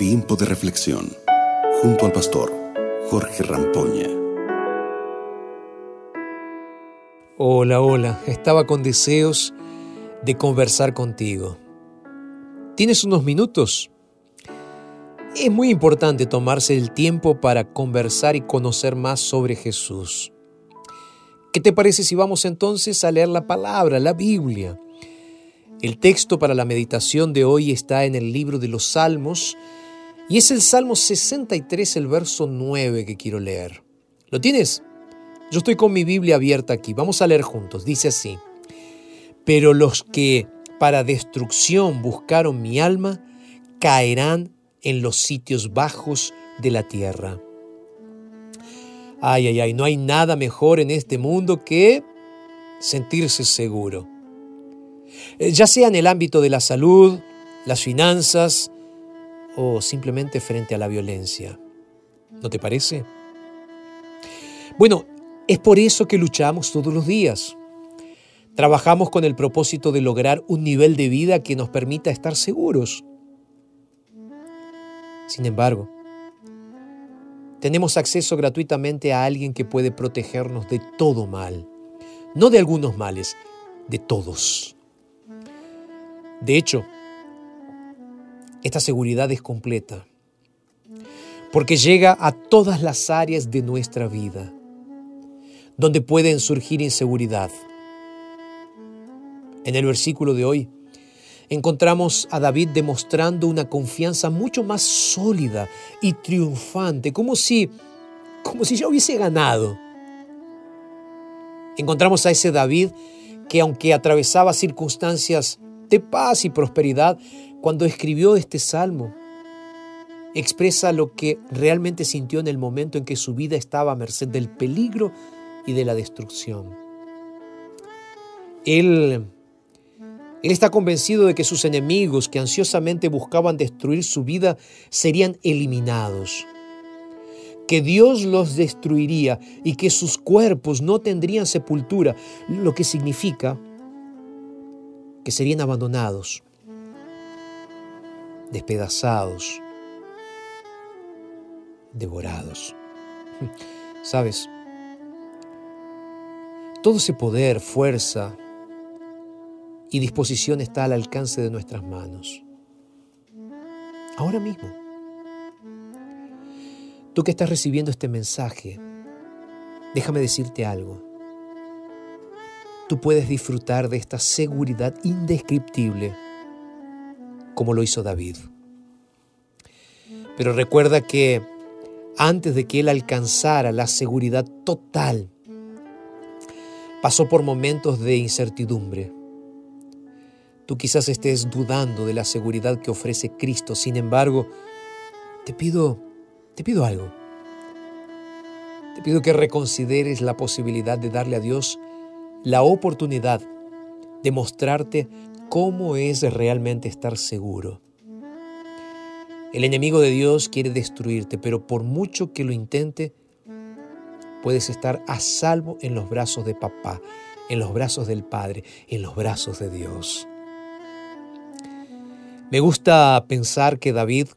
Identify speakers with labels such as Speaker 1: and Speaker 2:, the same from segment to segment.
Speaker 1: Tiempo de reflexión junto al pastor Jorge Rampoña.
Speaker 2: Hola, hola. Estaba con deseos de conversar contigo. ¿Tienes unos minutos? Es muy importante tomarse el tiempo para conversar y conocer más sobre Jesús. ¿Qué te parece si vamos entonces a leer la palabra, la Biblia? El texto para la meditación de hoy está en el libro de los Salmos y es el Salmo 63, el verso 9 que quiero leer. ¿Lo tienes? Yo estoy con mi Biblia abierta aquí. Vamos a leer juntos. Dice así. Pero los que para destrucción buscaron mi alma, caerán en los sitios bajos de la tierra. Ay, ay, ay, no hay nada mejor en este mundo que sentirse seguro. Eh, ya sea en el ámbito de la salud, las finanzas o simplemente frente a la violencia. ¿No te parece? Bueno, es por eso que luchamos todos los días. Trabajamos con el propósito de lograr un nivel de vida que nos permita estar seguros. Sin embargo, tenemos acceso gratuitamente a alguien que puede protegernos de todo mal. No de algunos males, de todos. De hecho, esta seguridad es completa, porque llega a todas las áreas de nuestra vida, donde pueden surgir inseguridad. En el versículo de hoy encontramos a David demostrando una confianza mucho más sólida y triunfante, como si, como si ya hubiese ganado. Encontramos a ese David que aunque atravesaba circunstancias de paz y prosperidad, cuando escribió este salmo, expresa lo que realmente sintió en el momento en que su vida estaba a merced del peligro y de la destrucción. Él, él está convencido de que sus enemigos que ansiosamente buscaban destruir su vida serían eliminados, que Dios los destruiría y que sus cuerpos no tendrían sepultura, lo que significa que serían abandonados, despedazados, devorados. ¿Sabes? Todo ese poder, fuerza y disposición está al alcance de nuestras manos. Ahora mismo. Tú que estás recibiendo este mensaje, déjame decirte algo tú puedes disfrutar de esta seguridad indescriptible como lo hizo David. Pero recuerda que antes de que él alcanzara la seguridad total, pasó por momentos de incertidumbre. Tú quizás estés dudando de la seguridad que ofrece Cristo, sin embargo, te pido, te pido algo. Te pido que reconsideres la posibilidad de darle a Dios la oportunidad de mostrarte cómo es realmente estar seguro. El enemigo de Dios quiere destruirte, pero por mucho que lo intente, puedes estar a salvo en los brazos de papá, en los brazos del Padre, en los brazos de Dios. Me gusta pensar que David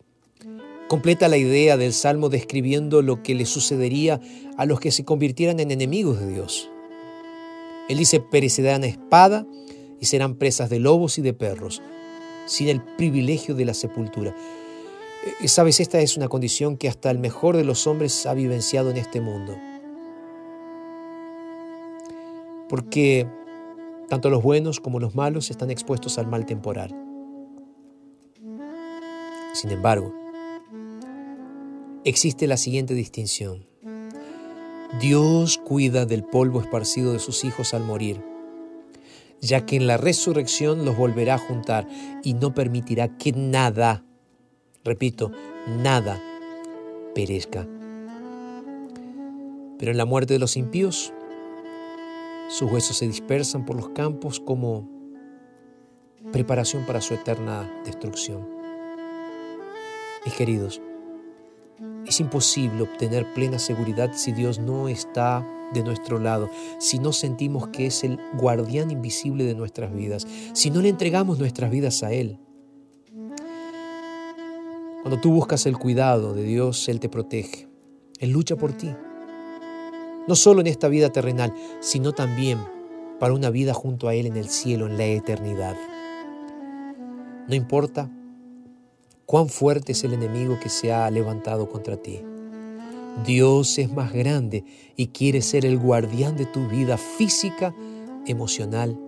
Speaker 2: completa la idea del Salmo describiendo lo que le sucedería a los que se convirtieran en enemigos de Dios. Él dice, perecerán espada y serán presas de lobos y de perros, sin el privilegio de la sepultura. Eh, sabes, esta es una condición que hasta el mejor de los hombres ha vivenciado en este mundo. Porque tanto los buenos como los malos están expuestos al mal temporal. Sin embargo, existe la siguiente distinción. Dios cuida del polvo esparcido de sus hijos al morir, ya que en la resurrección los volverá a juntar y no permitirá que nada, repito, nada perezca. Pero en la muerte de los impíos, sus huesos se dispersan por los campos como preparación para su eterna destrucción. Mis queridos, es imposible obtener plena seguridad si Dios no está de nuestro lado, si no sentimos que es el guardián invisible de nuestras vidas, si no le entregamos nuestras vidas a Él. Cuando tú buscas el cuidado de Dios, Él te protege. Él lucha por ti. No solo en esta vida terrenal, sino también para una vida junto a Él en el cielo, en la eternidad. No importa cuán fuerte es el enemigo que se ha levantado contra ti. Dios es más grande y quiere ser el guardián de tu vida física, emocional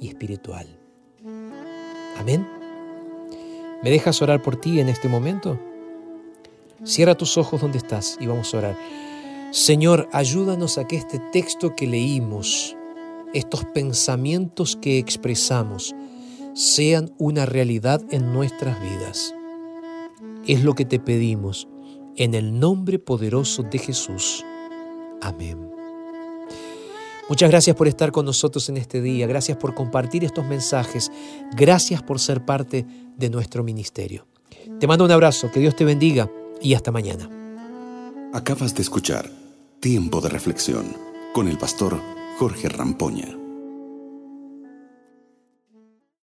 Speaker 2: y espiritual. Amén. ¿Me dejas orar por ti en este momento? Cierra tus ojos donde estás y vamos a orar. Señor, ayúdanos a que este texto que leímos, estos pensamientos que expresamos, sean una realidad en nuestras vidas. Es lo que te pedimos en el nombre poderoso de Jesús. Amén. Muchas gracias por estar con nosotros en este día, gracias por compartir estos mensajes, gracias por ser parte de nuestro ministerio. Te mando un abrazo, que Dios te bendiga y hasta mañana.
Speaker 1: Acabas de escuchar Tiempo de Reflexión con el pastor Jorge Rampoña.